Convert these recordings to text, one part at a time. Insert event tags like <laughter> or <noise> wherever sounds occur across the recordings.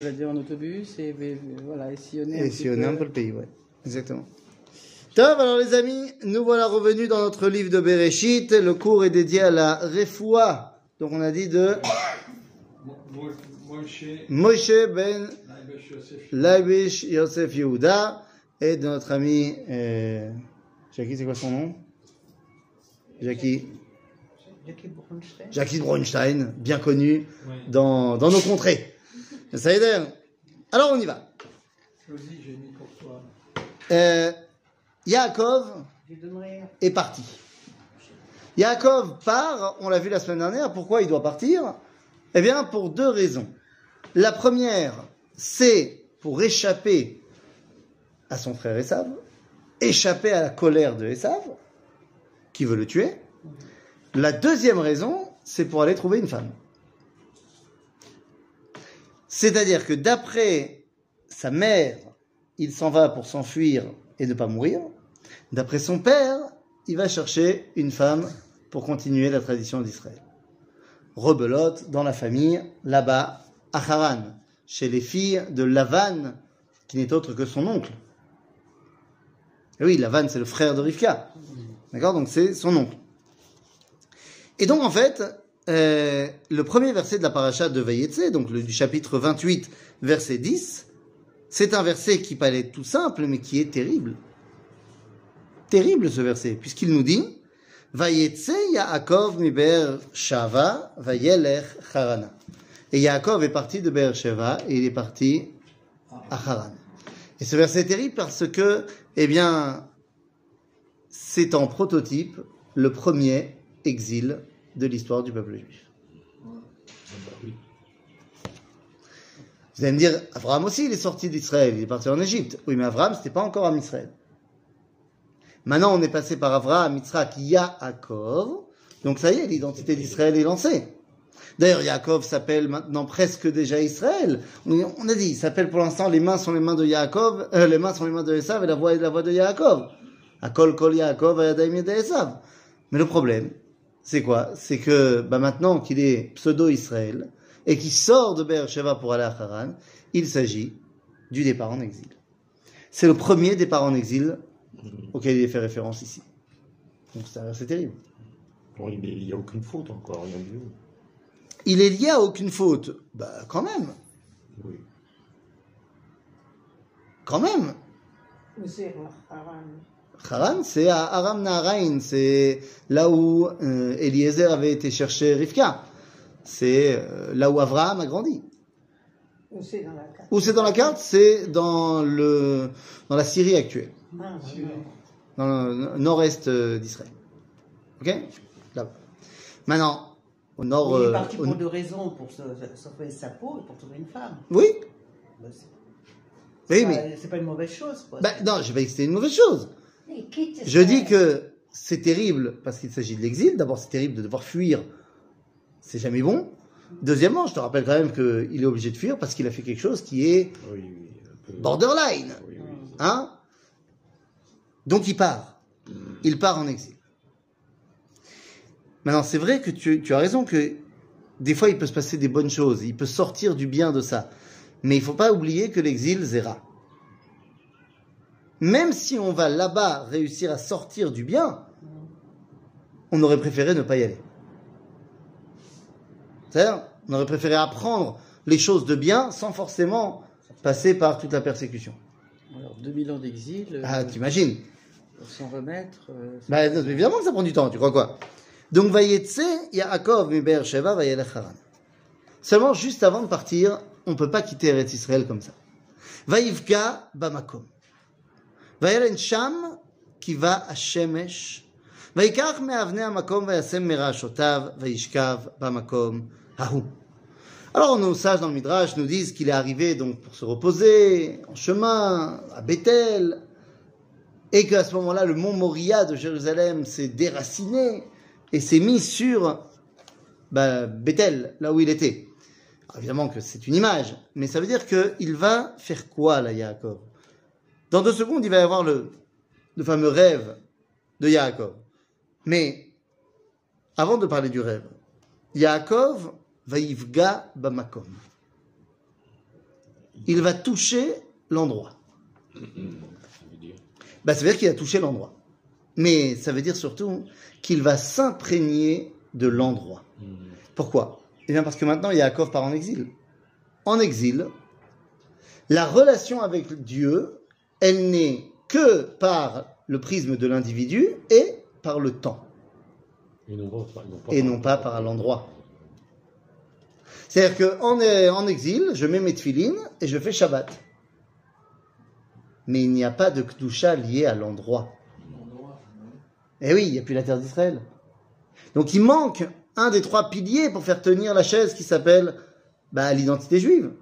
Je vais dire en autobus et voilà, et sillonner un Et sillonner peu. un peu le pays, ouais. Exactement. Top, alors les amis, nous voilà revenus dans notre livre de Bereshit. Le cours est dédié à la Refoua. Donc on a dit de Mo- Moshe, ben Laibish Yosef Yehuda et de notre ami euh, Jackie, c'est quoi son nom? Jackie Jackie Bronstein. Jackie Bronstein, bien connu dans, dans nos contrées. Ça aide Alors on y va. Josie, j'ai mis pour toi. Euh, Yaakov est parti. Yaakov part, on l'a vu la semaine dernière, pourquoi il doit partir? Eh bien, pour deux raisons. La première, c'est pour échapper à son frère Esav, échapper à la colère de Esav, qui veut le tuer. La deuxième raison, c'est pour aller trouver une femme. C'est-à-dire que d'après sa mère, il s'en va pour s'enfuir et ne pas mourir. D'après son père, il va chercher une femme pour continuer la tradition d'Israël. Rebelote dans la famille, là-bas, à Haran, chez les filles de Lavan, qui n'est autre que son oncle. Oui, Lavan, c'est le frère de Rivka. D'accord? Donc c'est son oncle. Et donc, en fait, euh, le premier verset de la paracha de Vayetse, donc le, du chapitre 28, verset 10, c'est un verset qui paraît tout simple, mais qui est terrible. Terrible ce verset, puisqu'il nous dit Vayetse Yaakov mi Shava vayelech Harana. Et Yaakov est parti de Be'er Sheva et il est parti à Haran. Et ce verset est terrible parce que, eh bien, c'est en prototype le premier exil de l'histoire du peuple juif. Vous allez me dire, Abraham aussi, il est sorti d'Israël, il est parti en Égypte. Oui, mais Abraham, c'était pas encore en Israël. Maintenant, on est passé par Abraham, Yitzhak, Yaakov. Donc ça y est, l'identité d'Israël est lancée. D'ailleurs, Yaakov s'appelle maintenant presque déjà Israël. On a dit, il s'appelle pour l'instant, les mains sont les mains de Yaakov, euh, les mains sont les mains de Esav et la voix est la voix de Yaakov. Akol kol Yaakov, Esav. Mais le problème, c'est quoi? C'est que bah, maintenant qu'il est pseudo-Israël et qu'il sort de Beersheba pour aller à Haran, il s'agit du départ en exil. C'est le premier départ en exil auquel il est fait référence ici. Donc c'est terrible. Bon, il n'y a aucune faute encore, rien du tout. Il est lié à aucune faute. Bah quand même, Oui. quand même. Haran c'est à Aram Naharain, c'est là où euh, Eliezer avait été chercher Rivka. C'est euh, là où Abraham a grandi. Où c'est dans la carte? Où c'est dans la carte C'est dans le dans la Syrie actuelle, Ah, dans le nord-est euh, d'Israël. Ok? Là-bas. Maintenant, au nord. Il est euh, parti au- pour deux raisons, pour se- sauver sa peau et pour trouver une femme. Oui. Bah, c'est Oui, mais pas- pas une mauvaise chose. Quoi. bah, non, je vais que c'était une mauvaise chose. Je dis que c'est terrible parce qu'il s'agit de l'exil. D'abord, c'est terrible de devoir fuir. C'est jamais bon. Deuxièmement, je te rappelle quand même qu'il est obligé de fuir parce qu'il a fait quelque chose qui est borderline. Hein? Donc il part. Il part en exil. Maintenant, c'est vrai que tu, tu as raison que des fois, il peut se passer des bonnes choses. Il peut sortir du bien de ça. Mais il faut pas oublier que l'exil, zéra. Même si on va là-bas réussir à sortir du bien, on aurait préféré ne pas y aller. C'est-à-dire, on aurait préféré apprendre les choses de bien sans forcément passer par toute la persécution. Alors, 2000 ans d'exil, euh, Ah, t'imagines pour s'en remettre. euh, Bah, évidemment que ça prend du temps, tu crois quoi? Donc, Vayetse, Yaakov, mi Be'er Sheva, Haran. Seulement, juste avant de partir, on ne peut pas quitter Eretz Israël comme ça. Vaïvga Bamakom. Vayelen Sham, qui va à Shemesh. ויקח מאבני המקום וישם מרעשותיו וישכב במקום ההוא. Alors nos sages dans le Midrash nous disent qu'il est arrivé donc pour se reposer en chemin à Bethel et qu'à ce moment-là le mont Moria de Jérusalem s'est déraciné et s'est mis sur bah, Bethel, là où il était. Alors, évidemment que c'est une image, mais ça veut dire qu'il va faire quoi là, Yaakov Dans deux secondes, il va y avoir le, fameux rêve de Yaakov. Mais avant de parler du rêve, Yaakov Vaïvga Bamakom. il va toucher l'endroit. Bah, ça veut dire qu'il a touché l'endroit. Mais ça veut dire surtout qu'il va s'imprégner de l'endroit. Pourquoi? Eh bien parce que maintenant Yaakov part en exil. En exil, la relation avec Dieu, elle n'est que par le prisme de l'individu et par le temps, Et non pas, non pas et non pas par l'endroit. C'est-à-dire qu'en en exil, je mets mes tefilines et je fais Shabbat. Mais il n'y a pas de Kdusha lié à l'endroit. Eh oui, il n'y a plus la terre d'Israël. Donc il manque un des trois piliers pour faire tenir la chaise qui s'appelle bah, l'identité juive.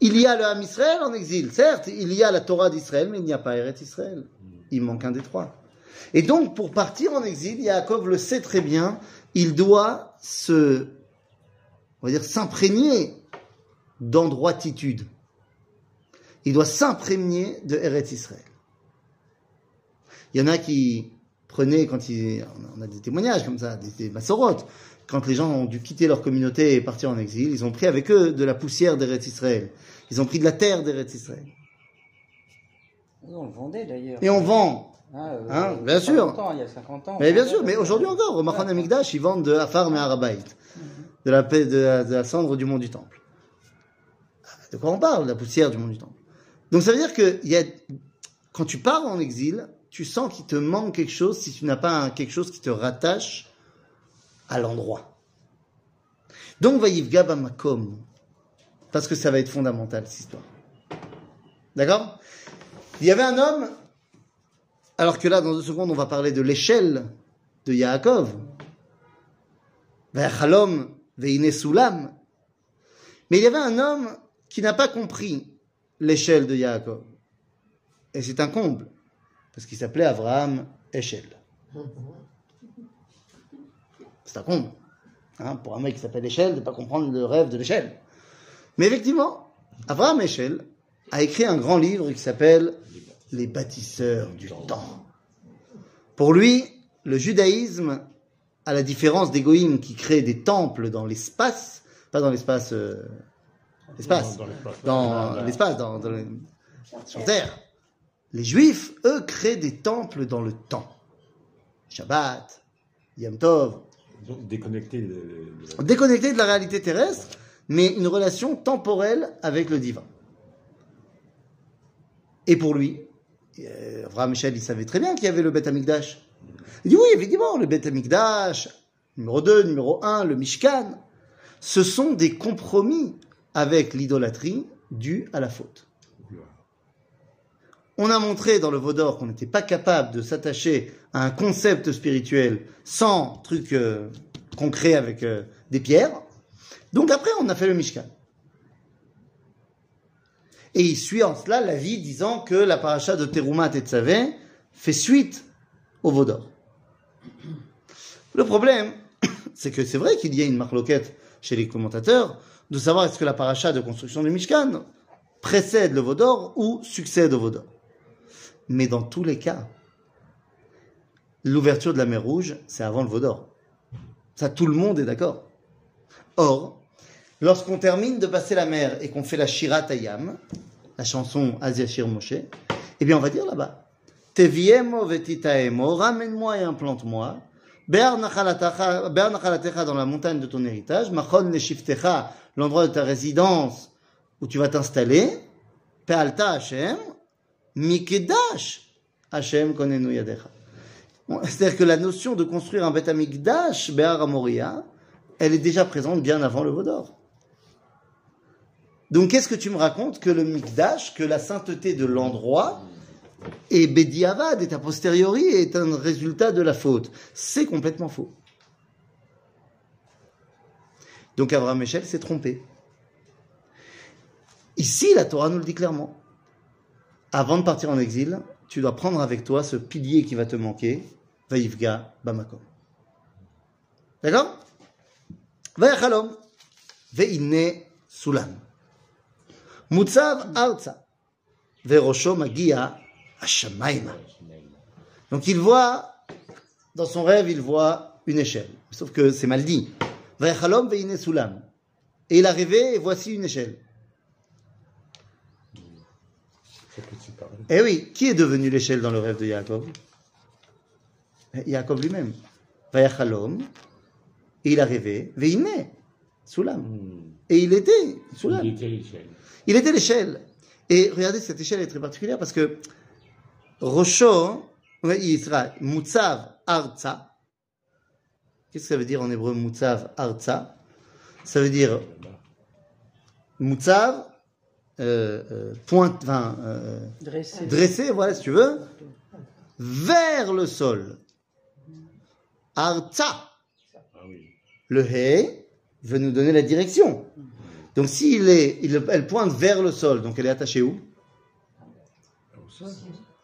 Il y a le Ham Israël en exil, certes, il y a la Torah d'Israël, mais il n'y a pas Eretz Israël. Il manque un des trois. Et donc, pour partir en exil, Yaakov le sait très bien, il doit se, on va dire, s'imprégner d'endroititude. Il doit s'imprégner de Eretz Israël. Il y en a qui prenaient, quand ils, on a des témoignages comme ça, des, des massorotes, quand les gens ont dû quitter leur communauté et partir en exil, ils ont pris avec eux de la poussière d'Eretz Israël. Ils ont pris de la terre d'Eretz Israël. On le vendait d'ailleurs. Et on vend. Ah, euh, Hein, bien sûr. 50 ans, il y a 50 ans. Mais bien sûr, mais aujourd'hui encore, au Machon Amigdash, ils vendent de Afar et Arabait, de la, paix, de, la, de la cendre du mont du Temple. De quoi on parle De la poussière du mont du Temple. Donc ça veut dire que il y a, quand tu pars en exil, tu sens qu'il te manque quelque chose si tu n'as pas un- quelque chose qui te rattache à l'endroit. Donc Vaïvga Bamakom, parce que ça va être fondamental cette histoire. D'accord? Il y avait un homme alors que là, dans deux secondes, on va parler de l'échelle de Yaakov. Mais il y avait un homme qui n'a pas compris l'échelle de Yaakov. Et c'est un comble. Parce qu'il s'appelait Abraham Echel. <laughs> C'est un comble. Hein, pour un mec qui s'appelle Echel, de ne pas comprendre le rêve de l'échelle. Mais effectivement, Abraham Echel a écrit un grand livre qui s'appelle Les bâtisseurs du temps. Pour lui, le judaïsme, à la différence des goïms qui créent des temples dans l'espace, pas dans l'espace, euh, l'espace, Dans l'espace. dans l'espace, dans, sur terre. Les juifs, eux, créent des temples dans le temps. Shabbat, Yom Tov, déconnecté de, la réalité terrestre, mais une relation temporelle avec le divin. Et pour lui, euh, Abraham Michel, il savait très bien qu'il y avait le Beth Amikdash. Il dit oui, évidemment, le Beth Amikdash, numéro 2, numéro 1, le Mishkan, ce sont des compromis avec l'idolâtrie due à la faute. On a montré dans le Vaudor qu'on n'était pas capable de s'attacher à un concept spirituel sans truc euh, concret avec euh, des pierres. Donc après, on a fait le Mishkan. Et il suit en cela la vie disant que la paracha de Terumat et Tzavé fait suite au Vaudor. Le problème, <coughs> c'est que c'est vrai qu'il y a une marloquette chez les commentateurs de savoir est-ce que la paracha de construction du Mishkan précède le Vaudor ou succède au Vaudor. Mais dans tous les cas, l'ouverture de la mer Rouge, c'est avant le Vaudor. Ça, tout le monde est d'accord. Or, lorsqu'on termine de passer la mer et qu'on fait la Shirat Hayam, la chanson Asia Shir Moshe, eh bien, on va dire là-bas Teviemo vetitaemo, ramène-moi et implante-moi. Be'ar nachalatacha- be'ar nachalatecha dans la montagne de ton héritage, machon neshiftecha, l'endroit de ta résidence où tu vas t'installer, pe'alta Hashem, mikedash Hashem konenu yadecha. C'est-à-dire que la notion de construire un Beth Amikdash, Be'ar Amoria, elle est déjà présente bien avant le Vaudor. Donc qu'est-ce que tu me racontes Que le Mikdash, que la sainteté de l'endroit, et Bediavad est a posteriori est un résultat de la faute? C'est complètement faux. Donc Abraham Echel s'est trompé. Ici, la Torah nous le dit clairement. Avant de partir en exil, tu dois prendre avec toi ce pilier qui va te manquer, Vaïvga Bamakom. D'accord? Vayachalom, Veine Sulam. Mutzav Arza, Verosho Magia Hashamaima. Donc il voit, dans son rêve, il voit une échelle. Sauf que c'est mal dit. Vayachalom Veine Sulam. Et il a rêvé, et voici une échelle. Ça peut être séparé. Eh oui, qui est devenu l'échelle dans le rêve de Yaakov? Eh, Yaakov lui-même. Vayachalom, et il a rêvé, veine, Soulam. Hmm. Et il était Soulam. Il était l'échelle. Il était l'échelle. Et regardez, cette échelle est très particulière parce que il sera Mutzav Arza. Qu'est-ce que ça veut dire en hébreu Mutzav Arza Ça veut dire Là-bas. Euh, euh, point, enfin, euh, Dressé. dressé, voilà si tu veux, vers le sol. Oui. Le He veut nous donner la direction. Donc s'il est, il- elle pointe vers le sol, donc elle est attachée où?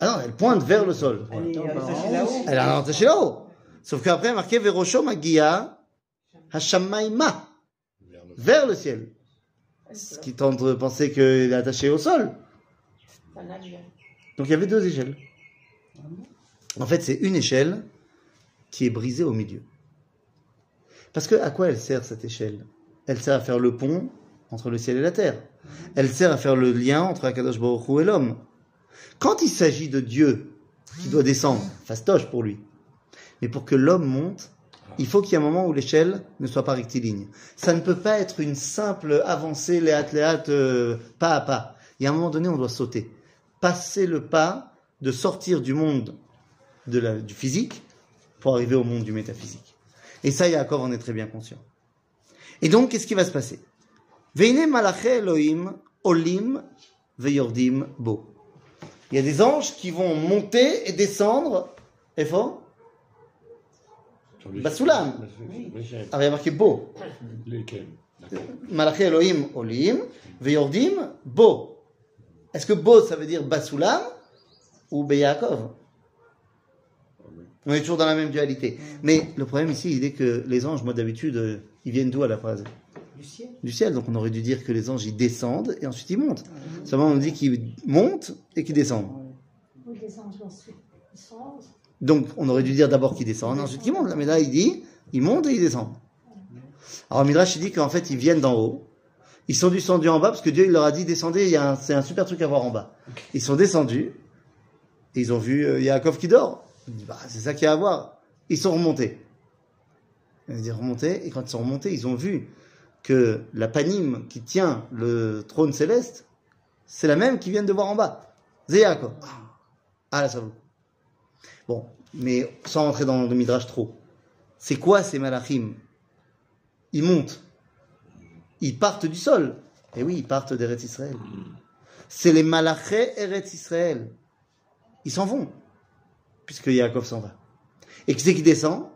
Ah non, elle pointe vers le sol. Elle est attachée là-haut. Elle est attachée là-haut. Sauf qu'après, marqué Verosho Magia Hashamaima, vers le ciel. Ce qui tente de penser qu'elle est attachée au sol. Donc il y avait deux échelles. En fait, c'est une échelle qui est brisée au milieu. Parce que à quoi elle sert cette échelle? Elle sert à faire le pont entre le ciel et la terre. Elle sert à faire le lien entre Akadosh Baruch Hu et l'homme. Quand il s'agit de Dieu qui doit descendre, fastoche pour lui. Mais pour que l'homme monte, il faut qu'il y ait un moment où l'échelle ne soit pas rectiligne. Ça ne peut pas être une simple avancée léate léate, euh, pas à pas. Il y a un moment donné, on doit sauter. Passer le pas de sortir du monde de la- du physique pour arriver au monde du métaphysique. Et ça, Yaakov en est très bien conscient. Et donc, qu'est-ce qui va se passer? Olim bo. Il y a des anges qui vont monter et descendre. Et fort Sur l'échelle. Basoulam. Bah, sur- sur l'échelle. Ah, il y a marqué bo. Lesquels? D'accord. Malaché Elohim olim veyordim bo. Est-ce que bo, ça veut dire Basoulam ou Beyakov. On est toujours dans la même dualité. Mais le problème ici, il est que les anges, moi d'habitude, ils viennent d'où à la phrase? Du ciel. Du ciel. Donc on aurait dû dire que les anges, ils descendent et ensuite ils montent. Seulement on dit qu'ils montent et qu'ils descendent. Oui, les anges ensuite. Ils sont. Donc on aurait dû dire d'abord qu'ils descendent, ensuite qu'ils montent. Mais là, il dit, ils montent et ils descendent. Alors Midrash, il dit qu'en fait, ils viennent d'en haut. Ils sont descendus en bas parce que Dieu, il leur a dit, descendez, il c'est un super truc à voir en bas. Ils sont descendus et ils ont vu euh, Yaakov qui dort. Bah, c'est ça qu'il y a à voir. Ils sont remontés. Ils dit remontés, et quand ils sont remontés, ils ont vu que la panime qui tient le trône céleste, c'est la même qu'ils viennent de voir en bas. C'est Yaakov. Ah là, ça vaut. Bon, mais sans rentrer dans le midrash trop. C'est quoi ces malachim? Ils montent. Ils partent du sol. Et oui, ils partent d'Eretz Israël. C'est les malachés Eretz Israël. Ils s'en vont. Puisque Yaakov s'en va. Et qui c'est qui descend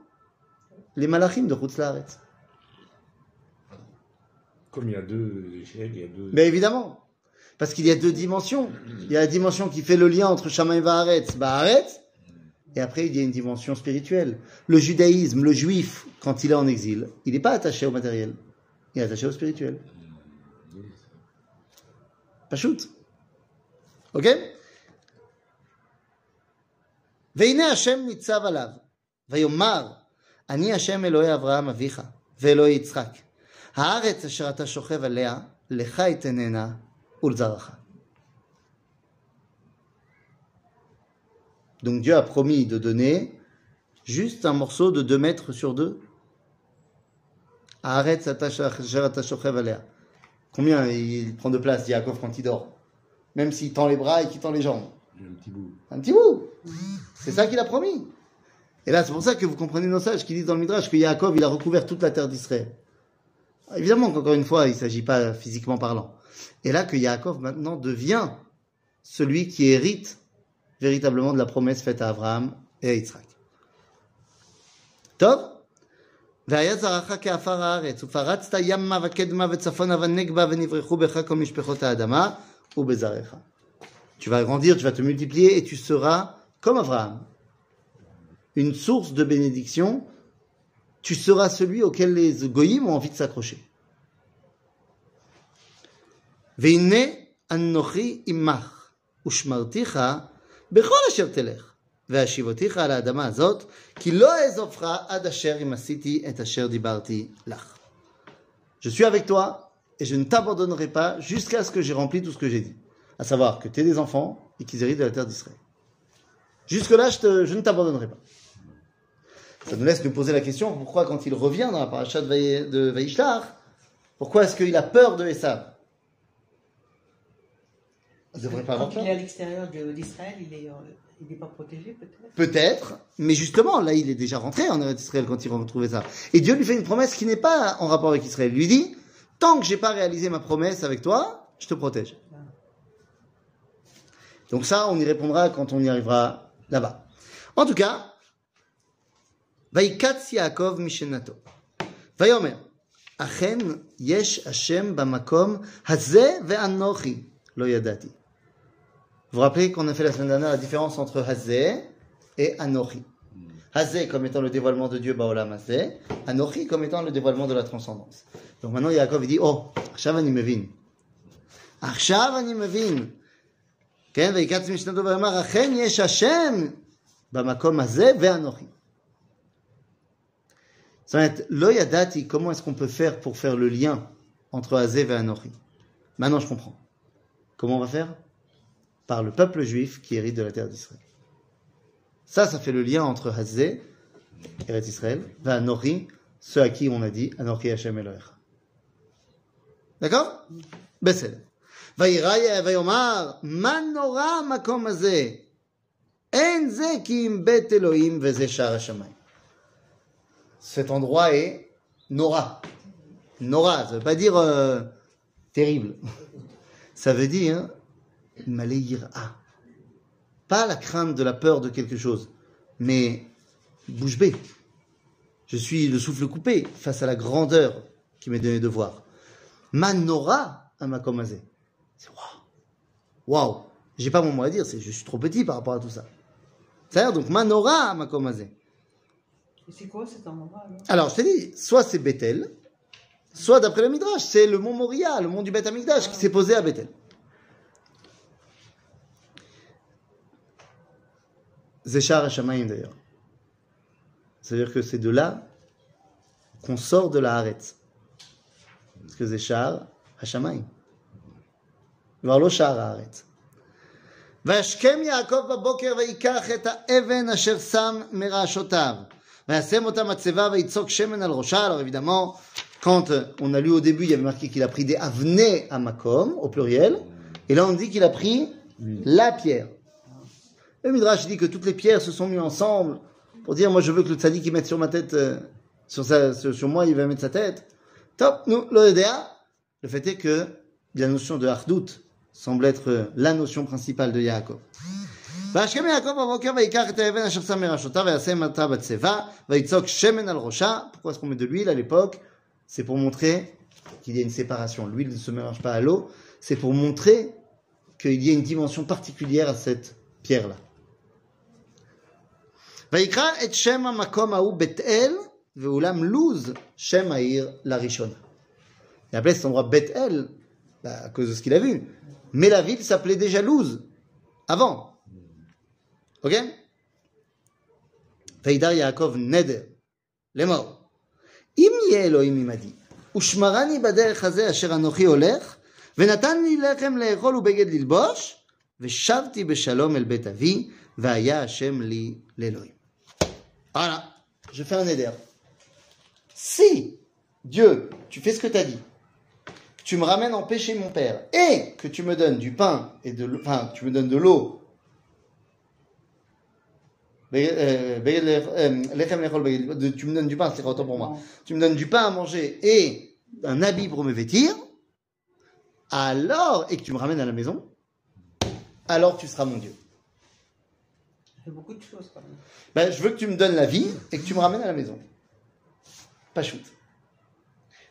Les malachim de Chutz Laaretz. Comme il y a deux échelles, il y a deux. Mais évidemment. Parce qu'il y a deux dimensions. Il y a la dimension qui fait le lien entre Shama et Vaharetz, Vaharetz, et après il y a une dimension spirituelle. Le judaïsme, le juif, quand il est en exil, il n'est pas attaché au matériel. Il est attaché au spirituel. Pas shoot. Ok והנה השם ניצב עליו, ויאמר, אני השם אלוהי אברהם אביך, ואלוהי יצחק. הארץ אשר אתה שוכב עליה, לך אתננה ולזרעך. Donc Dieu a promis de donner juste un morceau de 2 mètres sur 2. Haaretz asher ata shochev alea. Combien il prend de place, Yaakov, quand il dort? Même s'il tend les bras et qu'il tend les jambes. Un petit bout. Un petit bout. C'est ça qu'il a promis. Et là, c'est pour ça que vous comprenez nos sages qui disent dans le Midrash que Yaakov, il a recouvert toute la terre d'Israël. Évidemment qu'encore une fois, il ne s'agit pas physiquement parlant. Et là, que Yaakov maintenant devient celui qui hérite véritablement de la promesse faite à Abraham et à Yitzhak. טוב? והיה זרעך כעפר הארץ, ופרצת ימה וקדמה וצפונה ונגבה ונברחו בך כל משפחות האדמה ובזרעך. Tu vas grandir, tu vas te multiplier et tu seras comme Abraham. Une source de bénédiction. Tu seras celui auquel les goyim ont envie de s'accrocher. והנה אנוכי עמך, ושמרתיך בכל אשר תלך, והשיבותיך על האדמה הזאת, כי לא אעזובך עד אשר אם עשיתי את אשר דיברתי לך. Je suis avec toi et je ne t'abandonnerai pas jusqu'à ce que j'ai rempli tout ce que j'ai dit. À savoir que tu es des enfants et qu'ils héritent de la terre d'Israël. Jusque-là, je, te- je ne t'abandonnerai pas. Ça nous laisse nous poser la question, pourquoi quand il revient dans la paracha de, Vaï- de Vaïshlar, pourquoi est-ce qu'il a peur de Esav Il ne devrait pas avoir Quand peur. il est à l'extérieur d'Israël, il n'est il est pas protégé peut-être? Peut-être, mais justement, là, il est déjà rentré en Eretz Israël quand il retrouvait ça. Et Dieu lui fait une promesse qui n'est pas en rapport avec Israël. Il lui dit, tant que j'ai pas réalisé ma promesse avec toi, je te protège. Donc ça, on y répondra quand on y arrivera là-bas. En tout cas, Vaikatz Yaakov Mishenato. Vayomer, Achen yesh Hashem bamakom hazeh ve'anochi lo yadati. Vous vous rappelez qu'on a fait la semaine dernière la différence entre Hazé et Anochi. Hazé comme étant le dévoilement de Dieu, Baolam Hazé. Anochi comme étant le dévoilement de la transcendance. Donc maintenant Yaakov il dit, oh, עכשיו אני מבין. עכשיו אני מבין. כן, ויקץ משנתו ואמר, אכן יש השם במקום הזה ואנוכי. זאת אומרת, לא ידעתי comment est-ce qu'on peut faire pour faire le lien entre Hazé et Anochi. Maintenant je comprends. Comment on va faire par le peuple juif qui hérite de la terre d'Israël. Ça, ça fait le lien entre Hazé, Eretz Israël, et Anori, ceux à qui on a dit Anori Hashem Elohecha. D'accord בסדר. וירא ויאמר, מה נורא המקום הזה? אין זה כי אם בית אלוהים וזה שער השמיים. Cet endroit est Nora. Nora, ça veut pas dire euh, terrible. <laughs> Ça veut dire Maléira. pas la crainte de la peur de quelque chose, mais bouche bée. Je suis le souffle coupé face à la grandeur qui m'est donnée de voir. Manora à Makomazé. C'est waouh. Waouh. J'ai pas mon mot à dire, c'est je suis trop petit par rapport à tout ça. C'est-à-dire donc Manora à Makomazé. Et c'est quoi cet endroit alors? Alors, je t'ai dit, soit c'est Bethel, soit d'après le Midrash, c'est le mont Moria, le mont du Beth Amikdash, qui s'est posé à Bethel. Zéchar Hashamaim d'ailleurs. C'est-à-dire que c'est de là qu'on sort de la Haaretz. Parce que Zéchar Hashamaim. כבר לא שער הארץ. וישכם יעקב בבוקר ויקח את האבן אשר שם מרעשותיו. וישם אותה מצבה ויצוק שמן על ראשה. Alors évidemment, quand euh, on a lu au début, il y avait marqué qu'il a pris des avenés à Makom, au pluriel. Et là, on dit qu'il a pris la pierre. Le Midrash dit que toutes les pierres se sont mises ensemble pour dire, moi je veux que le tzaddik il mette sur ma tête, euh, sur, sa, sur, sur moi, il va mettre sa tête. Top, nous, l'Odéa. Le fait est que la notion de Hardout semble être euh, la notion principale de Yaakov. וישכם יעקב בבוקר ויקח את האבן אשר שם מראשותיו וישם אותה בצבא ויצוק שמן על ראשה. Pourquoi est-ce qu'on met de l'huile à l'époque C'est pour montrer qu'il y a une séparation. L'huile ne se mélange pas à l'eau. C'est pour montrer qu'il y a une dimension particulière à cette pierre-là. ויקרא את שם המקום ההוא בית אל ואולם לוז שם העיר לראשונה. Il appelait cet endroit Beth El bah, à cause de ce qu'il a vu. Mais la ville s'appelait déjà Luz avant. Ok וידר יעקב נדר לאמור אם יהיה אלוהים עמדי ושמרני בדרך הזה אשר אנוכי הולך ונתן לי לחם לאכול ובגד ללבוש ושבתי בשלום אל בית אבי והיה השם לי לאלוהים. voilà, je fais un éder. Si, Dieu, tu fais ce que tu as dit, tu me ramènes en péché mon père, et que tu me donnes du pain et de l'eau, enfin, tu me donnes de l'eau, euh, euh, tu me donnes du pain, c'est autant pour moi, tu me donnes du pain à manger et un habit pour me vêtir, alors, et que tu me ramènes à la maison, alors tu seras mon Dieu. Beaucoup de choses. Ben, je veux que tu me donnes la vie et que tu me ramènes à la maison. Pas shoot.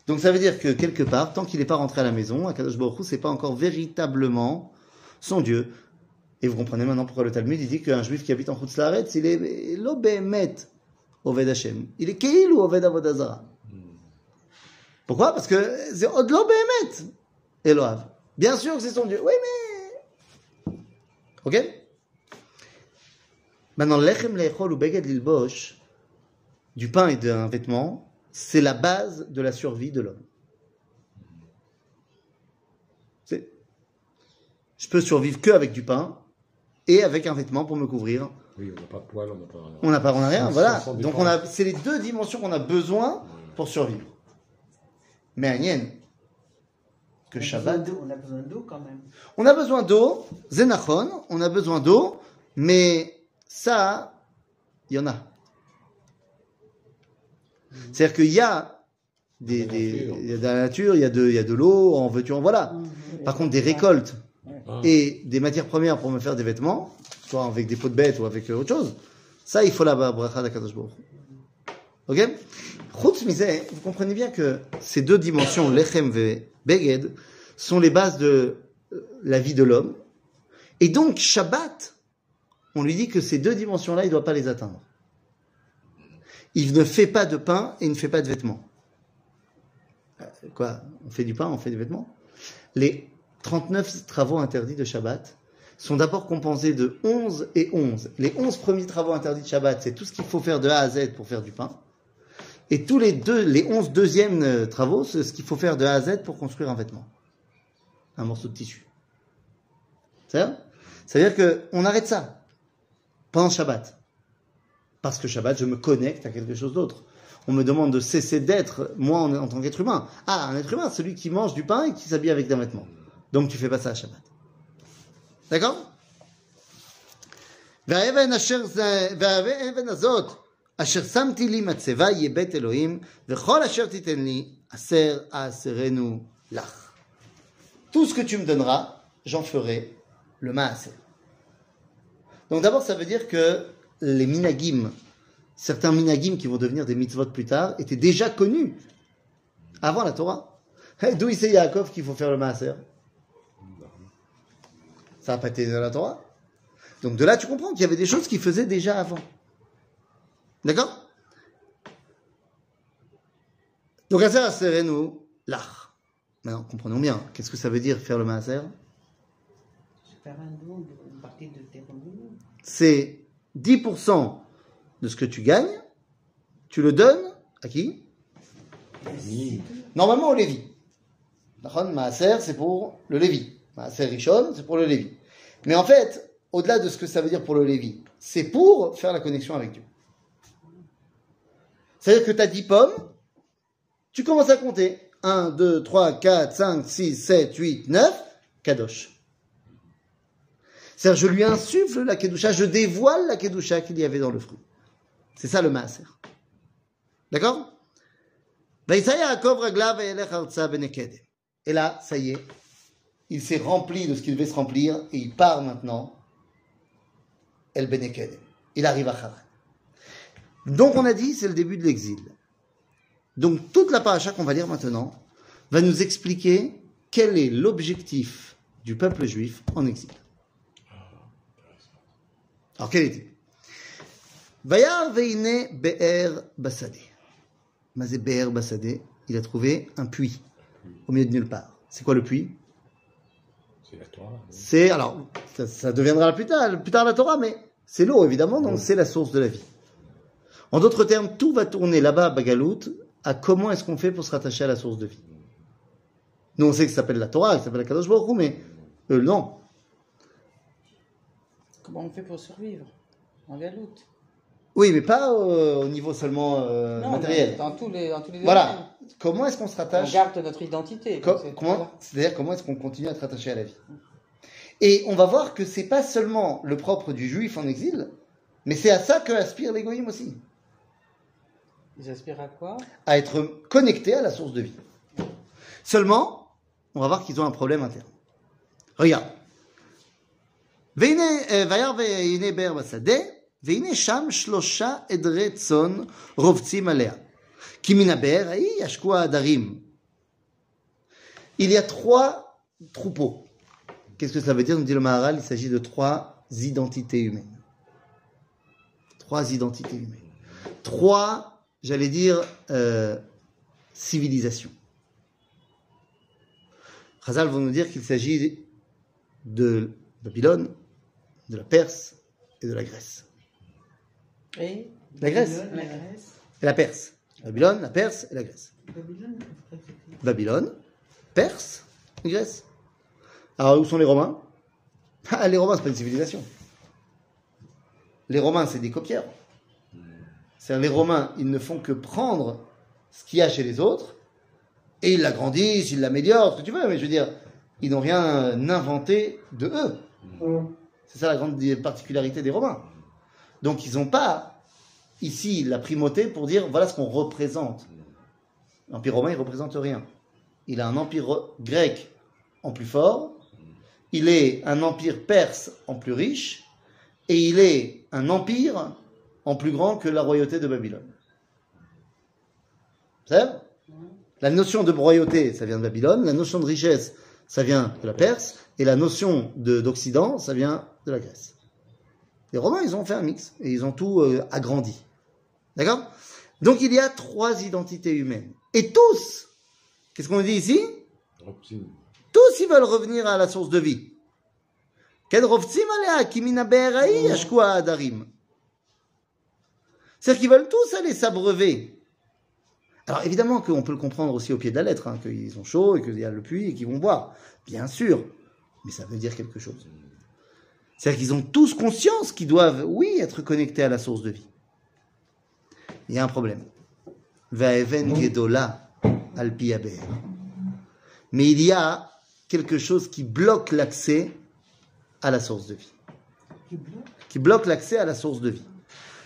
Donc ça veut dire que quelque part, tant qu'il n'est pas rentré à la maison, Akadosh Baruch c'est pas encore véritablement son Dieu. Et vous comprenez maintenant pourquoi le Talmud il dit qu'un juif qui habite en Chutz Laaretz, il est lo behemet Oved Hashem. Il est keil ou Oved Avodazara. Pourquoi? Parce que c'est od lo behemet Eloav. Bien sûr que c'est son Dieu. Oui, mais... Ok? Maintenant, lechem lechol ou beged lilbosh, du pain et d'un vêtement, c'est la base de la survie de l'homme. Je peux survivre que avec du pain et avec un vêtement pour me couvrir. Oui, on n'a pas de poils, on n'a pas. On n'a pas, on n'a rien, voilà. Donc on a, c'est les deux dimensions qu'on a besoin pour survivre. Mais à Nien, que On a Shabbat, besoin d'eau- On a besoin d'eau quand même. on a besoin d'eau, Zenachon, on a besoin d'eau, mais ça, il y en a. C'est-à-dire qu'il y a des, Dans la des- nature. il y a de la nature, il y a de, il y a de l'eau, en veux-tu, en voilà. Par contre, des récoltes et des matières premières pour me faire des vêtements, soit avec des peaux de bêtes ou avec euh, autre chose, ça, il faut la bracha d'Akadosh. Ok? Vous comprenez bien que ces deux dimensions, lechem et beged, sont les bases de euh, la vie de l'homme. Et donc, Shabbat, on lui dit que ces deux dimensions-là, il ne doit pas les atteindre. Il ne fait pas de pain et il ne fait pas de vêtements. Euh, Quoi? On fait du pain, on fait des vêtements? Les 39 travaux interdits de Shabbat sont d'abord compensés de 11 et 11. Les 11 premiers travaux interdits de Shabbat, c'est tout ce qu'il faut faire de A à Z pour faire du pain. Et tous les deux, les 11 deuxièmes euh, travaux, c'est ce qu'il faut faire de A à Z pour construire un vêtement. Un morceau de tissu. C'est-à-dire C'est-à-dire qu'on arrête ça pendant Shabbat. Parce que Shabbat, je me connecte à quelque chose d'autre. On me demande de cesser d'être, moi, en, en tant qu'être humain. Ah, un être humain, celui qui mange du pain et qui s'habille avec des vêtements. Donc tu fais pas ça à Shabbat. D'accord והאבן אשר זה- והאבן הזאת, אשר שמתי לי מצבה יהיה בית אלוהים, וכל אשר תיתן לי, עשר אעשרנו לך. Tout ce que tu me donneras, j'en ferai le maaser. Donc d'abord, ça veut dire que les minagim, certains minagim qui vont devenir des mitzvot plus tard, étaient déjà connus avant la Torah. Hey, D'où il sait Yaakov qu'il faut faire le maaser? Ça n'a pas été dans la Torah. Donc de là, tu comprends qu'il y avait des choses qu'il faisait déjà avant. D'accord? Donc, Aser Aserenu Lach. Maintenant, comprenons bien. Qu'est-ce que ça veut dire faire le maaser? Faire un don, partie de. C'est 10% de ce que tu gagnes, tu le donnes à qui? Normalement au Lévi. D'accord Maaser, c'est pour le Lévi. Maaser Rishon, c'est pour le Lévi. Mais en fait, au-delà de ce que ça veut dire pour le Lévi, c'est pour faire la connexion avec Dieu. C'est-à-dire que tu as 10 pommes, tu commences à compter. 1, 2, 3, 4, 5, 6, 7, 8, 9, Kadosh. C'est-à-dire, je lui insuffle la Kedusha, je dévoile la Kedusha qu'il y avait dans le fruit. C'est ça le maaser. D'accord? Et là, ça y est, il s'est rempli de ce qu'il devait se remplir et il part maintenant. El Benekedem. Il arrive à Haran. Donc, on a dit, c'est le début de l'exil. Donc, toute la paracha qu'on va lire maintenant va nous expliquer quel est l'objectif du peuple juif en exil. Alors quel était Vayar veine be'er basade. Mazé be'er basade, il a trouvé un puits au milieu de nulle part. C'est quoi le puits? C'est la Torah. C'est alors ça, ça deviendra plus tard, plus tard la Torah, mais c'est l'eau évidemment, donc c'est la source de la vie. En d'autres termes, tout va tourner là-bas à Bagalout à comment est-ce qu'on fait pour se rattacher à la source de vie? Nous on sait que ça s'appelle la Torah, que ça s'appelle la Kadosh Baruch Hu, mais eux non. Comment on fait pour survivre En galoute. Oui, mais pas euh, au niveau seulement euh, Non, matériel. Dans tous les, dans tous les domaines. Voilà. Comment est-ce qu'on se On rattache garde notre identité. Comment, ça. c'est-à-dire comment est-ce qu'on continue à être attaché à la vie? Et on va voir que c'est pas seulement le propre du juif en exil, mais c'est à ça que aspire l'égoïme aussi, Ils aspirent à quoi? À être connecté à la source de vie. Seulement, on va voir qu'ils ont un problème interne. Regarde. והנה, אה, וירא והנה באר בשדה, והנה שם שלושה עדרי צאן רובצים עליה. כי מן הבאר ההיא ישקו העדרים. Il y a trois troupeaux. Qu'est-ce que ça veut dire nous dit le Maharal, il s'agit de trois identités humaines. Trois identités humaines. Trois, j'allais dire, euh, civilisations. Chazal vont nous dire qu'il s'agit de Babylone, de la Perse et de la Grèce. Et La Grèce. La Grèce. Et la Perse. Babylone, la Perse et la Grèce. Babylone, Perse Grèce. Alors, où sont les Romains? Ah, Les Romains, c'est pas une civilisation. Les Romains, c'est des copieurs. C'est-à-dire, les Romains, ils ne font que prendre ce qu'il y a chez les autres et ils l'agrandissent, ils l'améliorent, ce que tu veux, mais je veux dire, ils n'ont rien inventé de eux. C'est ça la grande particularité des Romains. Donc, ils n'ont pas ici la primauté pour dire voilà ce qu'on représente. L'Empire romain, il représente rien. Il a un empire grec en plus fort, il est un empire perse en plus riche, et il est un empire en plus grand que la royauté de Babylone. C'est La notion de royauté, ça vient de Babylone, la notion de richesse, ça vient de la Perse, et la notion de- d'Occident, ça vient de la Grèce. Les Romains, ils ont fait un mix, et ils ont tout euh, agrandi. D'accord? Donc il y a trois identités humaines. Et tous, qu'est-ce qu'on dit ici? Tous ils veulent revenir à la source de vie. Ha'adarim. C'est-à-dire qu'ils veulent tous aller s'abreuver. Alors évidemment qu'on peut le comprendre aussi au pied de la lettre, hein, qu'ils ont chaud et qu'il y a le puits et qu'ils vont boire. Bien sûr. Mais ça veut dire quelque chose. C'est-à-dire qu'ils ont tous conscience qu'ils doivent, oui, être connectés à la source de vie. Il y a un problème. Va'even gedola al pi habe'er. Mais il y a quelque chose qui bloque l'accès à la source de vie. Qui bloque l'accès à la source de vie.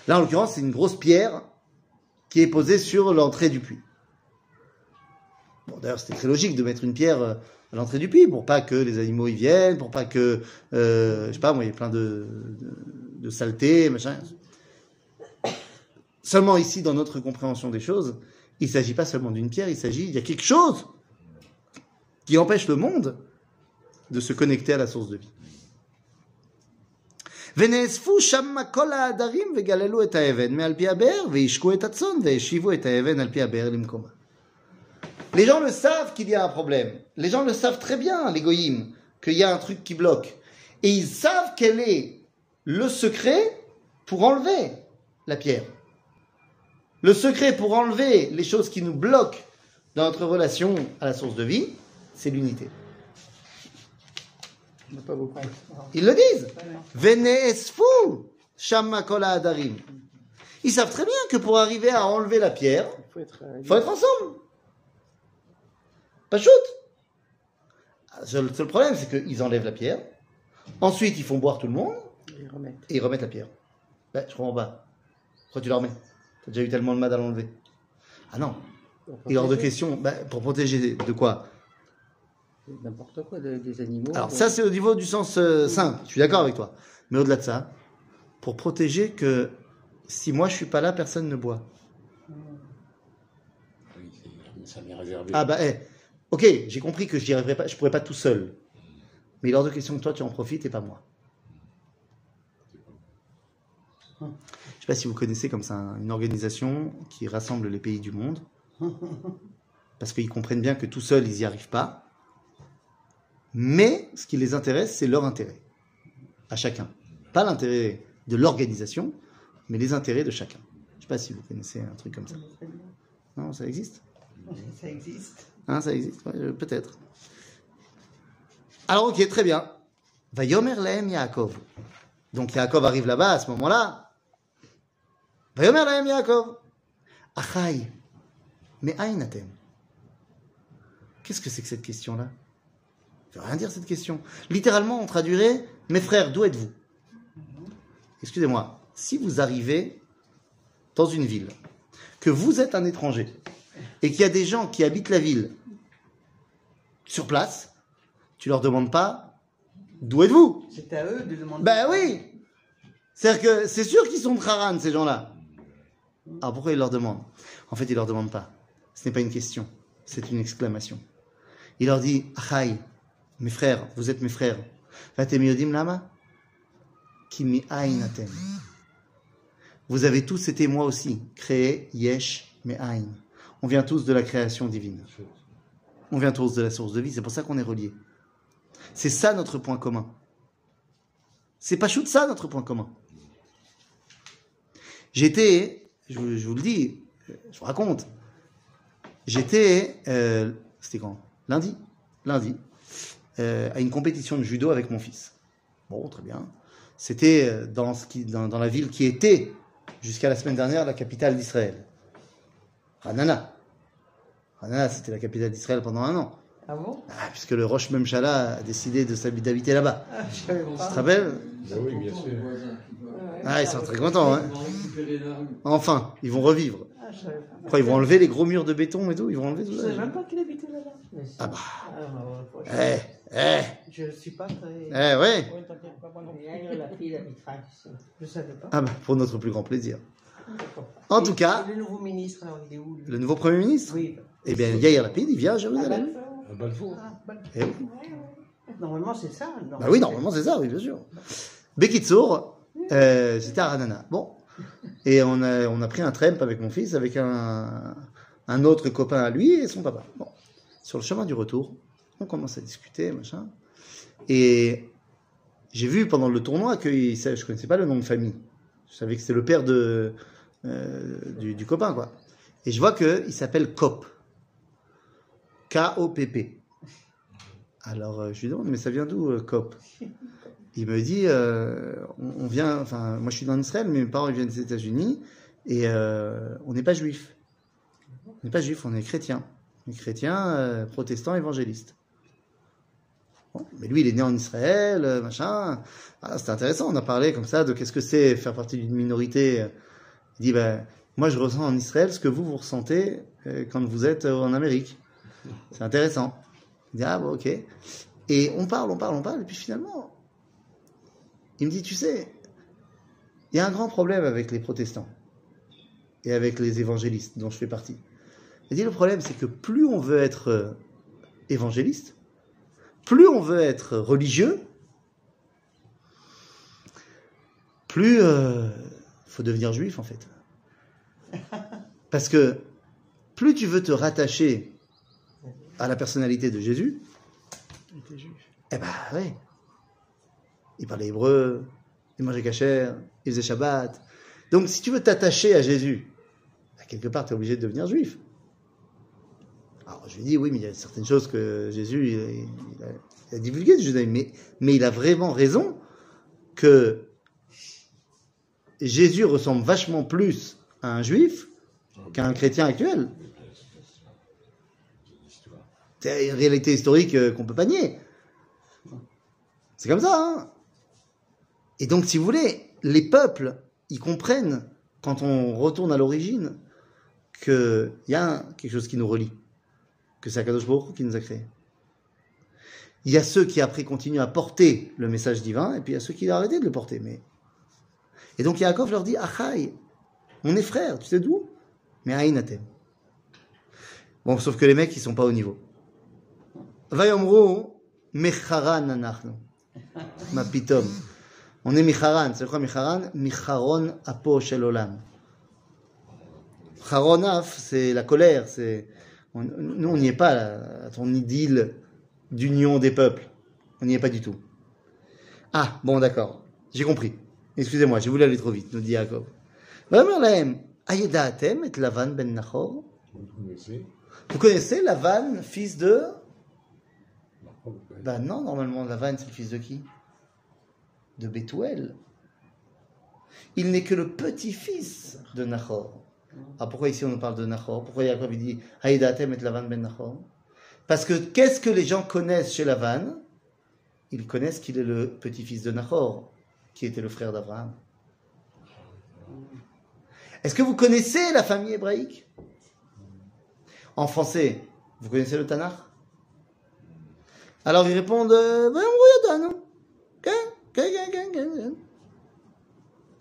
Là, en l'occurrence, c'est une grosse pierre qui est posée sur l'entrée du puits. Bon, d'ailleurs, c'était très logique de mettre une pierre euh, à l'entrée du puits pour pas que les animaux y viennent, pour pas que, euh, je sais pas, moi, il y a plein de, de, de saletés, machin. Seulement ici, dans notre compréhension des choses, il ne s'agit pas seulement d'une pierre, il s'agit, il y a quelque chose qui empêche le monde de se connecter à la source de vie. ונאספו שם כל העדרים וגללו את האבן מעל פי הבאר והשקו את הצאן והשיבו את האבן על פי הבאר למקומה. Les gens le savent qu'il y a un problème. Les gens le savent très bien, les goyim, qu'il y a un truc qui bloque. Et ils savent quel est le secret pour enlever la pierre. Le secret pour enlever les choses qui nous bloquent dans notre relation à la source de vie, c'est l'unité. Pas beaucoup. Ils le disent. Veneesfu shamma kol ha'adarim. Ils savent très bien que pour arriver à enlever la pierre, Il faut être. euh, il faut être ensemble. Pas shoot. Le seul problème, c'est qu'ils enlèvent la pierre. Ensuite, ils font boire tout le monde et ils remettent la pierre. Ben, je comprends pas. Pourquoi tu la remets? T'as déjà eu tellement de mal à l'enlever. Ah non. Il est hors de question. Ben, pour protéger de quoi? N'importe quoi, des, des animaux. Alors ça, c'est au niveau du sens euh, sain. Je suis d'accord avec toi. Mais au-delà de ça, pour protéger que si moi je suis pas là, personne ne boit. Oui, ça m'est réservé. Ah bah, eh, ok, j'ai compris que j'y arriverai pas, je pourrais pas tout seul. Mais il est hors de question que toi tu en profites et pas moi. Je sais pas si vous connaissez comme ça hein, une organisation qui rassemble les pays du monde, parce qu'ils comprennent bien que tout seul ils y arrivent pas. Mais ce qui les intéresse, c'est leur intérêt à chacun, pas l'intérêt de l'organisation, mais les intérêts de chacun. Je sais pas si vous connaissez un truc comme ça. Non, ça existe? Ça existe. Hein, ça existe, ouais, euh, peut-être. Alors, ok, très bien. Va yomer lahem Yaakov. Donc, Yaakov arrive là-bas à ce moment-là. Va yomer lahem Yaakov. Achai. Mais aïnatem. Qu'est-ce que c'est que cette question-là? Ça veut rien dire cette question. Littéralement, on traduirait Mes frères, d'où êtes-vous? Excusez-moi. Si vous arrivez dans une ville, que vous êtes un étranger, et qu'il y a des gens qui habitent la ville sur place, tu leur demandes pas d'où êtes-vous? C'est à eux de demander. Ben oui C'est-à-dire que c'est sûr qu'ils sont de Haran, ces gens-là. Alors pourquoi ils leur demandent? En fait, ils leur demandent pas. Ce n'est pas une question, c'est une exclamation. Il leur dit Achai, mes frères, vous êtes mes frères. Vous avez tous été moi aussi, créés yesh me aïn. On vient tous de la création divine. On vient tous de la source de vie, c'est pour ça qu'on est reliés. C'est ça notre point commun. C'est pas de ça notre point commun. J'étais, je, vous- je vous le dis, je vous raconte. J'étais, euh, c'était quand? Lundi, lundi. Euh, à une compétition de judo avec mon fils. Bon, très bien. C'était euh, dans, ce qui, dans, dans la ville qui était, jusqu'à la semaine dernière, la capitale d'Israël. Ranana. Ranana, c'était la capitale d'Israël pendant un an. Ah bon? Ah, puisque le Roche Memchala a décidé de s'habiter d'habiter là-bas. ah, Je Tu te rappelles? Ah oui, bien sûr. Ah, ils sont très contents, hein. Enfin, ils vont revivre. Ah. Quoi, ils vont enlever les gros murs de béton et tout? Ils vont enlever tout Je ça savais même pas qu'il habitait là-bas. Ah bah, Ah, bah, ouais, eh, eh, Je ne suis pas très. eh. Je savais pas. Ah bah, pour notre plus grand plaisir. En Et- tout cas, Le nouveau ministre, alors, il est où le nouveau Premier ministre Oui. Eh bien, Yair Lapid, il vient à Jérusalem. À Balfour. Ah, Eh oui. Normalement, c'est ça. Bah oui, normalement, c'est ça, oui, bien sûr. Bekitsour, euh, c'était à Ranana. Bon. Et on a, on a pris un tramp avec mon fils, avec un, un autre copain à lui et son papa. Bon. Sur le chemin du retour, on commence à discuter, machin. Et j'ai vu pendant le tournoi que je connaissais pas le nom de famille. Je savais que c'était le père de, euh, du, copain, quoi. Et je vois qu'il s'appelle Kop. K-O-P-P. Alors, euh, je lui demande, mais ça vient d'où, euh, Kop? Il me dit, euh, on, vient, enfin, moi je suis dans Israël, mais mes parents ils viennent des États-Unis, et euh, on n'est pas juif. On n'est pas juif, on est chrétien. On est chrétien, euh, protestant, évangéliste. Mais lui, il est né en Israël, euh, machin. Ah, C'était intéressant, on a parlé comme ça de qu'est-ce que c'est faire partie d'une minorité. Il dit, ben, moi je ressens en Israël ce que vous, vous ressentez euh, quand vous êtes euh, en Amérique. C'est intéressant. Il dit, ah bon, ok. Et on parle, on parle, on parle, et puis finalement, il me dit, tu sais, il y a un grand problème avec les protestants et avec les évangélistes dont je fais partie. Il dit, le problème, c'est que plus on veut être évangéliste, plus on veut être religieux, plus il faut devenir juif, en fait. <laughs> Parce que plus tu veux te rattacher à la personnalité de Jésus, Il était juif. eh ben, ouais. Il parlait hébreu, il mangeait cachère, il faisait Shabbat. Donc, si tu veux t'attacher à Jésus, bah, quelque part, tu es obligé de devenir juif. Alors, je lui dis, oui, mais il y a certaines choses que Jésus, a, divulguées mais il a vraiment raison que Jésus ressemble vachement plus à un juif qu'à un chrétien actuel. C'est une réalité historique euh, qu'on peut pas nier. C'est comme ça. Hein Et donc, si vous voulez, les peuples, ils comprennent, quand on retourne à l'origine, qu'il y a quelque chose qui nous relie, que c'est Akadosh Baruch qui nous a créés. Il y a ceux qui après continuent à porter le message divin, et puis il y a ceux qui ont arrêté de le porter. Mais... Et donc Yaakov leur dit, Achai, on est frères, tu sais d'où? Mais Aïnatem. Bon, sauf que les mecs, ils sont pas au niveau. Vayomru, Mecharan anachnu. Ma pitom. On est Micharan. C'est quoi Micharan Micharon apo shel olam. Charonaf, c'est la colère. C'est on- nous, on n'y est pas là, à ton idylle d'union des peuples. On n'y est pas du tout. Ah, bon, d'accord. J'ai compris. Excusez-moi, j'ai voulu aller trop vite, nous dit Jacob. Vous connaissez? Lavan, fils de? Bah non, normalement, Lavan, c'est le fils de qui? De Bethuel. Il n'est que le petit-fils de Nachor. Ah, pourquoi ici on parle de Nachor Pourquoi Yaakov dit Haïdatem et Lavan ben Nachor Parce que qu'est-ce que les gens connaissent chez Lavan? Ils connaissent qu'il est le petit-fils de Nachor, qui était le frère d'Abraham. Est-ce que vous connaissez la famille hébraïque? En français, vous connaissez le Tanakh? Alors ils répondent.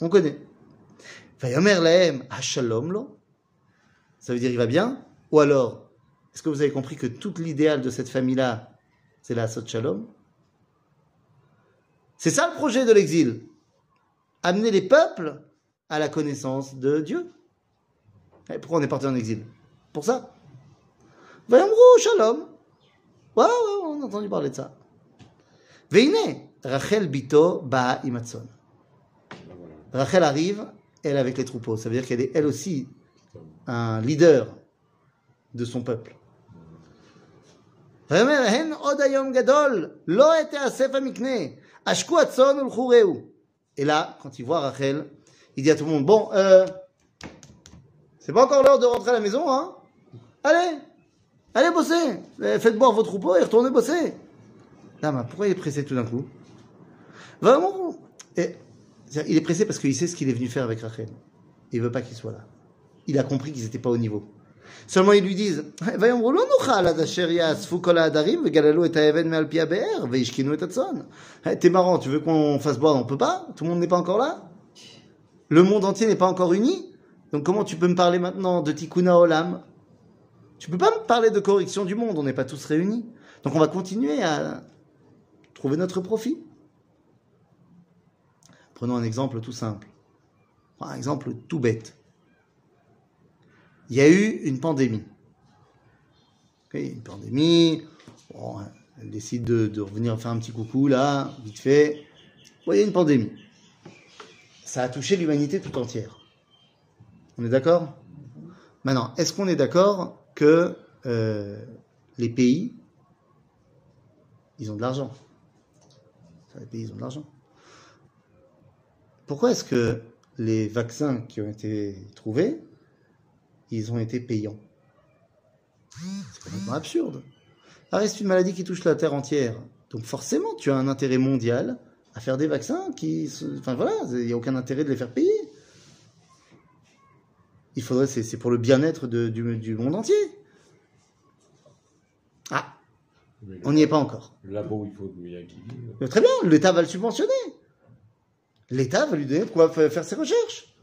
On connaît. Vayomer lahem, shalom lo. Ça veut dire il va bien? Ou alors, est-ce que vous avez compris que tout l'idéal de cette famille-là, c'est la Sot Shalom? C'est ça le projet de l'exil. Amener les peuples à la connaissance de Dieu. Pourquoi on est parti en exil? Pour ça. Vayomru shalom. Ouais, on a entendu parler de ça. Veine, Rachel Bito ba imatson. Rachel arrive, elle avec les troupeaux. Ça veut dire qu'elle est elle aussi un leader de son peuple. Et là, quand il voit Rachel, il dit à tout le monde, bon, euh, c'est pas encore l'heure de rentrer à la maison, hein Allez, allez bosser, faites boire vos troupeaux et retournez bosser. Là, pourquoi il est pressé tout d'un coup? Vraiment? Il est pressé parce qu'il sait ce qu'il est venu faire avec Rachel. Il il veut pas qu'il soit là. Il a compris qu'ils n'étaient pas au niveau. Seulement ils lui disent T'es marrant, tu veux qu'on fasse boire On peut pas, tout le monde n'est pas encore là? Le monde entier n'est pas encore uni? Donc comment tu peux me parler maintenant de Tikkuna Olam? Tu peux pas me parler de correction du monde, on n'est pas tous réunis. Donc on va continuer à trouver notre profit. Prenons un exemple tout simple. Un exemple tout bête il y a eu une pandémie. Ok, une pandémie, elle décide de, revenir faire un petit coucou là, vite fait. Y a une pandémie. Ça a touché l'humanité tout entière. On est d'accord? Maintenant, est-ce qu'on est d'accord que euh, les pays, ils ont de l'argent? Les pays, ils ont de l'argent. Pourquoi est-ce que les vaccins qui ont été trouvés, ils ont été payants? C'est complètement absurde. Ça reste une maladie qui touche la terre entière. Donc forcément, tu as un intérêt mondial à faire des vaccins qui... Enfin voilà, il n'y a aucun intérêt de les faire payer. Il faudrait, c'est pour le bien-être du, du monde entier. Ah, on n'y est pas encore. Labo, il faut Très bien, l'État va le subventionner. L'État va lui donner de quoi faire ses recherches.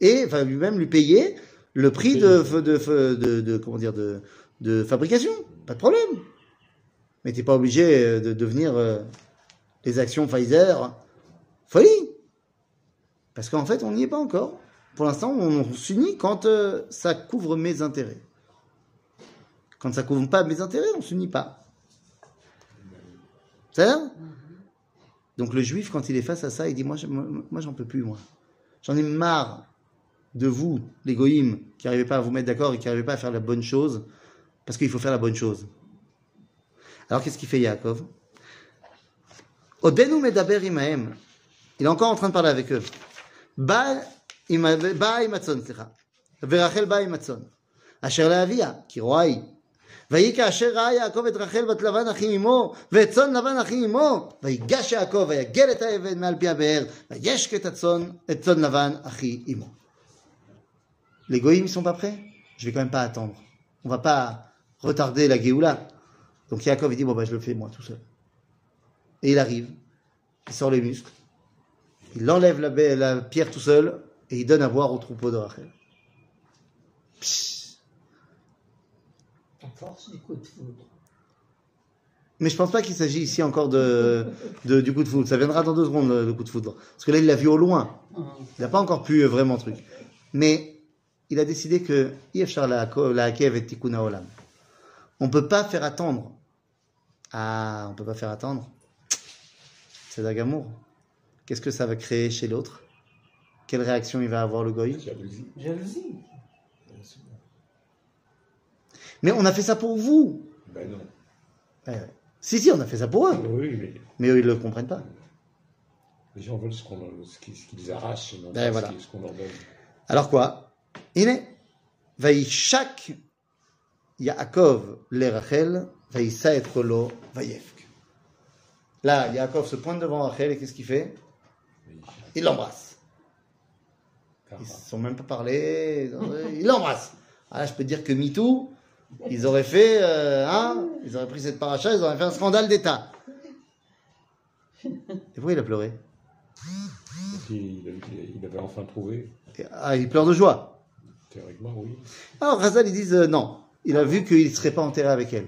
Et va lui-même lui payer le prix de, de, de, de- de- comment dire, de, de fabrication. Pas de problème. Mais t'es pas obligé euh, de devenir euh, les actions Pfizer. Folie. Parce qu'en fait, on n'y est pas encore. Pour l'instant, on s'unit quand euh, ça couvre mes intérêts. Quand ça couvre pas mes intérêts, on s'unit pas. C'est ça donc le juif, quand il est face à ça, il dit, moi, je, moi j'en peux plus, moi. J'en ai marre de vous, les qui n'arrivez pas à vous mettre d'accord et qui n'arrivez pas à faire la bonne chose, parce qu'il faut faire la bonne chose. Alors qu'est-ce qu'il fait Yaakov? Odenu medaber imaem. Il est encore en train de parler avec eux. Ba imatzon, Verachel ba imatzon. Asher la avia, ויהי כאשר ראה יעקב את רחל בת לבן אחי אמו, ואת צאן לבן אחי אמו, ויגש יעקב ויגל את האבן מעל פי הבאר, וישק את הצאן, את צאן לבן אחי אמו. Les goïms, ils sont pas prêts Je vais quand même pas attendre. On va pas retarder la Géoula. Donc Yaakov, il dit, bon, bah, je le fais moi tout seul. Et il arrive, il sort les muscles, il enlève la, baie- la pierre tout seul, et il donne à boire au troupeau de Rachel. Psst. Force du coup de foudre. Mais je pense pas qu'il s'agit ici encore de, de- du coup de foudre. Ça viendra dans deux secondes, le, coup de foudre. Parce que là, il l'a vu au loin. Il n'a pas encore pu euh, vraiment truc. Mais il a décidé que. On peut pas faire attendre. Ah, on peut pas faire attendre. C'est d'agamour. Qu'est-ce que ça va créer chez l'autre? Quelle réaction il va avoir le goy? Jalousie. Jalousie. Mais on a fait ça pour vous. Ben non. Eh si, si, on a fait ça pour eux. Ah oui, mais... mais eux, ils ne le comprennent pas. Les gens veulent ce qu'on qu'ils arrachent, ben, voilà. ce qu'on leur donne. Alors quoi? Iné, Vaishak Yaakov le Rachel, Vaïsa lo Vaïevk. Là, Yaakov se pointe devant Rachel et qu'est-ce qu'il fait? Il l'embrasse. Ils ne se sont même pas parlé. Il l'embrasse. Ah, je peux dire que MeToo, ils auraient fait, euh, hein, ils auraient pris cette paracha, ils auraient fait un scandale d'État. Et pourquoi il a pleuré? Il, il avait- il avait enfin trouvé, Et- Ah, il pleure de joie. théoriquement, oui. Alors, Razal, ils disent euh, non. Il a vu qu'il ne serait pas enterré avec elle.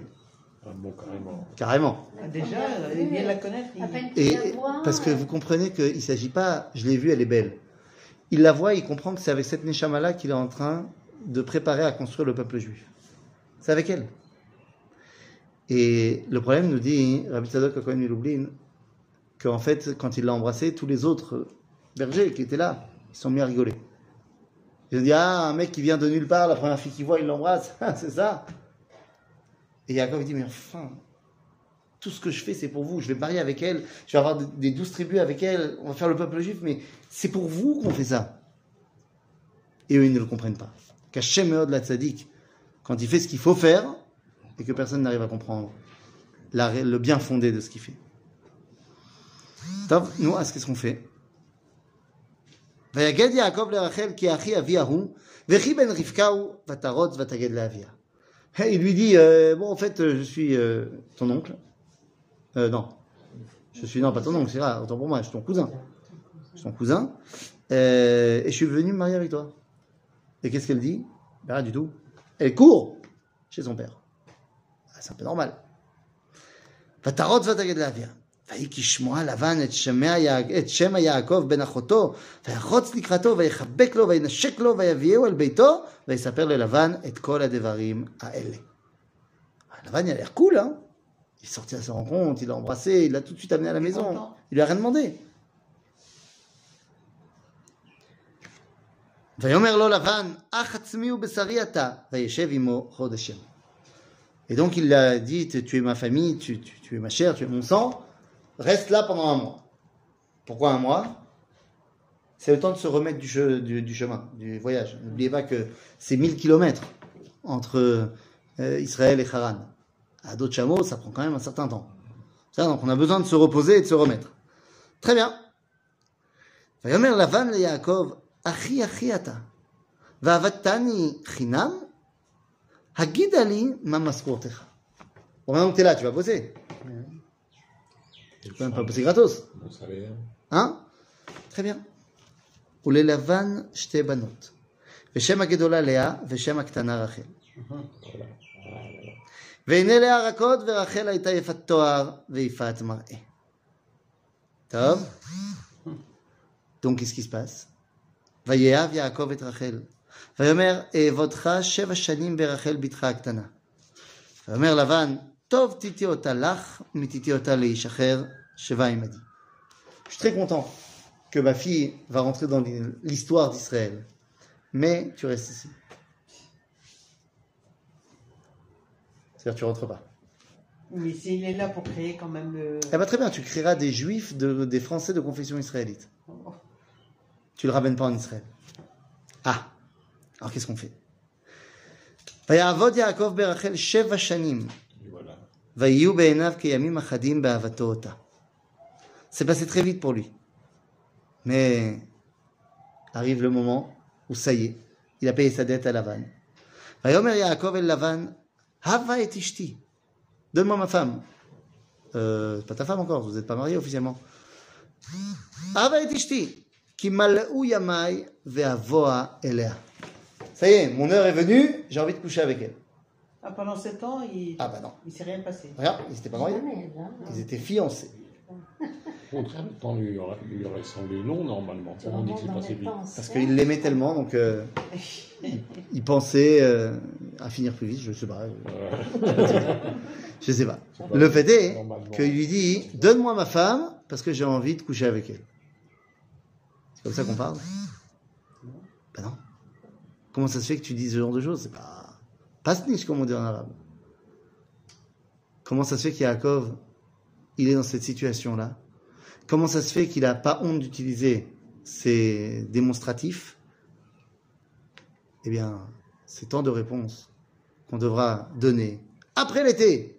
Un bon carrément. Carrément. Ah, Déjà, euh, il vient de la connaître. il- À peine Et parce que vous comprenez qu'il ne s'agit pas, je l'ai vue, elle est belle. Il la voit, il comprend que c'est avec cette Neshama-là qu'il est en train de préparer à construire le peuple juif. C'est avec elle. Et le problème, nous dit Rabbi Tzadok Akohen Milublin, qu'en fait, quand il l'a embrassée, tous les autres bergers qui étaient là, ils sont mis à rigoler. Ils ont dit Ah, un mec qui vient de nulle part, la première fille qu'il voit, il l'embrasse. <laughs> C'est ça. Et Yaakov dit, mais enfin, tout ce que je fais, c'est pour vous. Je vais marier avec elle, je vais avoir des douze tribus avec elle, on va faire le peuple juif, mais c'est pour vous qu'on fait ça. Et eux, ils ne le comprennent pas. Qu'Hachem la tzaddik, quand il fait ce qu'il faut faire, et que personne n'arrive à comprendre la- le bien fondé de ce qu'il fait. טוב, נו, אז qu'est-ce qu'on fait ויגד יעקב לרחל כי אחי אביה הוא, וכי בן רבקה הוא, ותרוץ ותגד לאביה. Il lui dit, euh, bon, en fait, euh, je suis euh, ton oncle. Euh, non. Je suis, non, pas ton oncle, c'est là, autant pour moi, je suis ton cousin. Je suis ton cousin. Euh, et je suis venu me marier avec toi. Et qu'est-ce qu'elle dit Ben, Rien du tout. Elle court chez son père. Ah, C'est un peu normal. ותרוץ ותגד לאביה. ויהי כשמוע לבן את, שמע, יע- את שמא יעקב בן אחותו, ויחוץ לקראתו, ויחבק לו, וינשק לו, ויביאהו אל ביתו, ויספר ללבן את כל הדברים האלה. Ah, Lavan, il a l'air cool, hein Il est sorti à sa rencontre, il l'a embrassé, il l'a tout de suite amené à la maison. Content. Il lui a rien demandé. ויאמר לו לבן, אח עצמי ובשרי אתה, וישב עמו חודשים. Et donc il a dit, tu es ma famille, tu, tu- tu es ma chair, tu es mon sang, reste là pendant un mois. Pourquoi un mois C'est le temps de se remettre du, che- du- du chemin, du voyage. N'oubliez pas que c'est 1000 kilomètres entre euh, Israël et Haran. À d'autres chameaux, ça prend quand même un certain temps. Ça, donc on a besoin de se reposer et de se remettre. Très bien. ויאמר לבן ליעקב, אחי אחי אתה, ועבדתני חינם, הגידה לי מה משכורתך. Bon, maintenant que t'es là, tu vas bosser. Tu peux même pas bosser gratos. Mon salaire. Hein Très bien. וללבן שתי בנות, ושם הגדולה לאה, ושם הקטנה רחל. Voilà. והנה לאה רכות, ורחל הייתה יפת תואר ויפת מראה. טוב? Donc, qu'est-ce qui se passe? ויאהב יעקב את רחל, ויאמר, אעבודך שבע שנים ברחל בתך הקטנה. ויאמר לבן, טוב תיתי אותה לך, מתיתי אותה לאיש אחר, שבה עמדי. Je suis très content que ma fille va rentrer dans l'histoire d'Israël. Mais tu restes ici. C'est-à-dire tu rentres pas. Mais s'il est là pour créer quand même le. Eh ben très bien, tu créeras des juifs, de- des Français de confession israélite. Tu le ramènes pas en Israël. Ah, alors qu'est-ce qu'on fait ויעבוד יעקב ברחל שבע שנים, Et voilà. ויהיו בעיניו כימים אחדים באהבתו אותה. C'est passé très vite pour lui. Mais arrive le moment où ça y est, il a payé sa dette à Lavan. ויאמר יעקב אל לבן, הבה את אשתי, donne-moi ma femme. Euh, c'est pas ta femme encore, vous n'êtes pas mariés officiellement. הבה את אשתי, Qui yamai ve'avoa elea. Ça y est, mon heure est venue, j'ai envie de coucher avec elle. Ah, pendant 7 ans, il ah, bah non. il s'est rien passé. Regarde, ils n'étaient pas mariés. Ils étaient fiancés. Au contraire, le temps lui aurait, lui aurait semblé long normalement. On dit que c'est passé vite. Parce qu'il l'aimait tellement, donc euh, il, il, pensait euh, à finir plus vite, je sais pas. Je, je sais pas. Le fait est qu'il lui dit Donne-moi ma femme parce que j'ai envie de coucher avec elle. C'est comme ça qu'on parle Ben non. Comment ça se fait que tu dises ce genre de choses? C'est pas. Pas snitch, comme on dit en arabe. Comment ça se fait qu'Yaakov, il est dans cette situation-là? Comment ça se fait qu'il n'a pas honte d'utiliser ces démonstratifs? Eh bien, c'est tant de réponses qu'on devra donner après l'été.